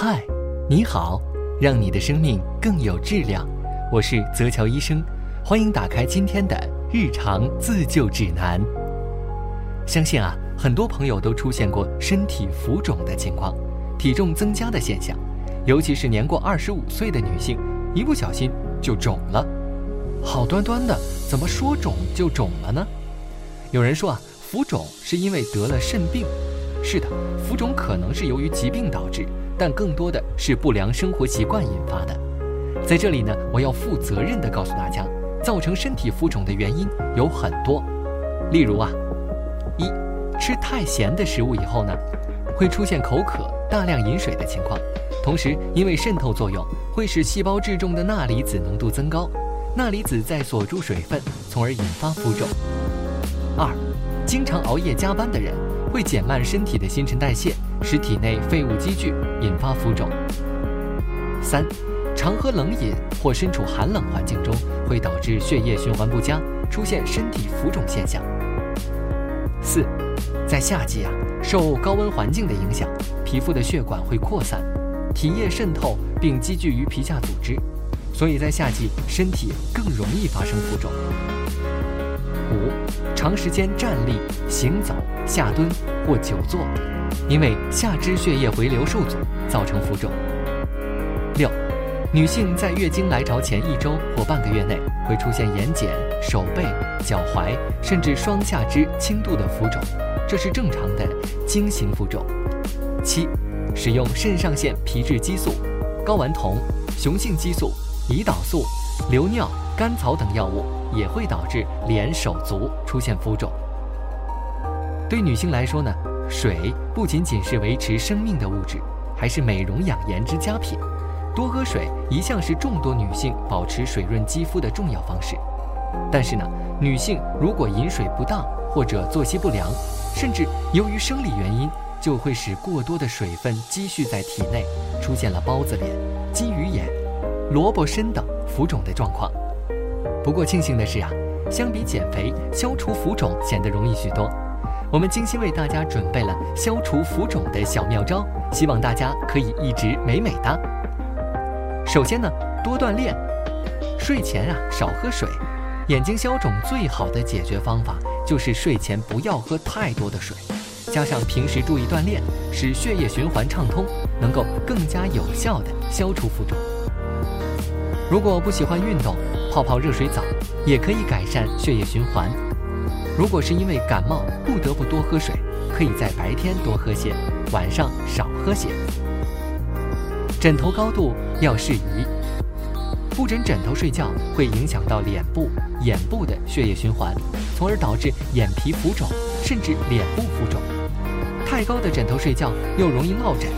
嗨，你好，让你的生命更有质量。我是泽乔医生，欢迎打开今天的日常自救指南。相信啊，很多朋友都出现过身体浮肿的情况，体重增加的现象，尤其是年过二十五岁的女性，一不小心就肿了。好端端的，怎么说肿就肿了呢？有人说啊，浮肿是因为得了肾病。是的，浮肿可能是由于疾病导致，但更多的是不良生活习惯引发的。在这里呢，我要负责任地告诉大家，造成身体浮肿的原因有很多。例如啊，一吃太咸的食物以后呢，会出现口渴、大量饮水的情况，同时因为渗透作用，会使细胞质中的钠离子浓度增高，钠离子在锁住水分，从而引发浮肿。二，经常熬夜加班的人。会减慢身体的新陈代谢，使体内废物积聚，引发浮肿。三，常喝冷饮或身处寒冷环境中，会导致血液循环不佳，出现身体浮肿现象。四，在夏季啊，受高温环境的影响，皮肤的血管会扩散，体液渗透并积聚于皮下组织，所以在夏季身体更容易发生浮肿。五，长时间站立、行走、下蹲或久坐，因为下肢血液回流受阻，造成浮肿。六，女性在月经来潮前一周或半个月内会出现眼睑、手背、脚踝，甚至双下肢轻度的浮肿，这是正常的经型浮肿。七，使用肾上腺皮质激素、睾丸酮、雄性激素、胰岛素、流尿、甘草等药物。也会导致脸、手足出现浮肿。对女性来说呢，水不仅仅是维持生命的物质，还是美容养颜之佳品。多喝水一向是众多女性保持水润肌肤的重要方式。但是呢，女性如果饮水不当或者作息不良，甚至由于生理原因，就会使过多的水分积蓄在体内，出现了包子脸、金鱼眼、萝卜身等浮肿的状况。不过庆幸的是啊，相比减肥，消除浮肿显得容易许多。我们精心为大家准备了消除浮肿的小妙招，希望大家可以一直美美的。首先呢，多锻炼，睡前啊少喝水。眼睛消肿最好的解决方法就是睡前不要喝太多的水，加上平时注意锻炼，使血液循环畅通，能够更加有效的消除浮肿。如果不喜欢运动，泡泡热水澡也可以改善血液循环。如果是因为感冒不得不多喝水，可以在白天多喝些，晚上少喝些。枕头高度要适宜，不枕枕头睡觉会影响到脸部、眼部的血液循环，从而导致眼皮浮肿，甚至脸部浮肿。太高的枕头睡觉又容易落枕，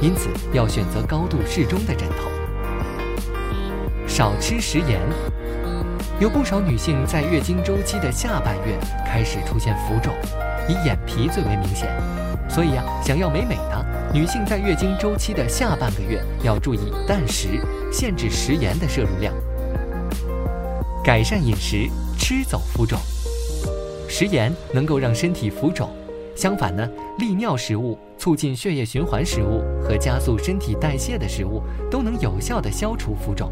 因此要选择高度适中的枕头。少吃食盐，有不少女性在月经周期的下半月开始出现浮肿，以眼皮最为明显。所以呀，想要美美的，女性在月经周期的下半个月要注意淡食，限制食盐的摄入量，改善饮食，吃走浮肿。食盐能够让身体浮肿，相反呢，利尿食物、促进血液循环食物和加速身体代谢的食物都能有效的消除浮肿。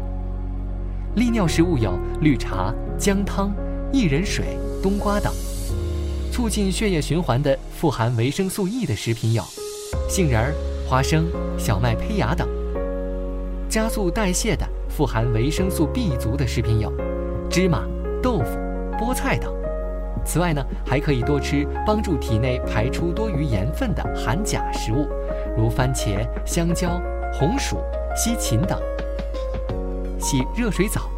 利尿食物有绿茶、姜汤、薏仁水、冬瓜等；促进血液循环的富含维生素 E 的食品有杏仁儿、花生、小麦胚芽等；加速代谢的富含维生素 B 族的食品有芝麻、豆腐、菠菜等。此外呢，还可以多吃帮助体内排出多余盐分的含钾食物，如番茄、香蕉、红薯、西芹等。洗热水澡，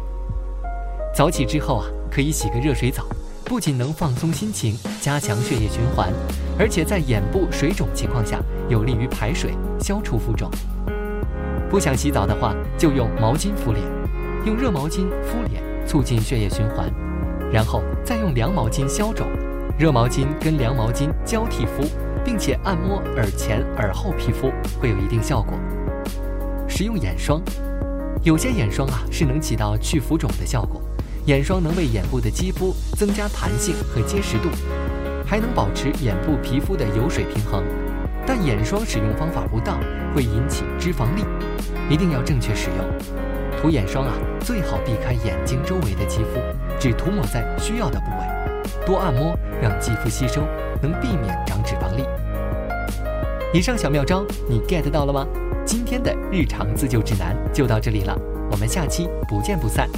早起之后啊，可以洗个热水澡，不仅能放松心情，加强血液循环，而且在眼部水肿情况下，有利于排水，消除浮肿。不想洗澡的话，就用毛巾敷脸，用热毛巾敷脸，促进血液循环，然后再用凉毛巾消肿，热毛巾跟凉毛巾交替敷，并且按摩耳前、耳后皮肤，会有一定效果。使用眼霜。有些眼霜啊是能起到去浮肿的效果，眼霜能为眼部的肌肤增加弹性和结实度，还能保持眼部皮肤的油水平衡。但眼霜使用方法不当会引起脂肪粒，一定要正确使用。涂眼霜啊，最好避开眼睛周围的肌肤，只涂抹在需要的部位，多按摩让肌肤吸收，能避免长脂肪粒。以上小妙招你 get 到了吗？今天的日常自救指南就到这里了，我们下期不见不散。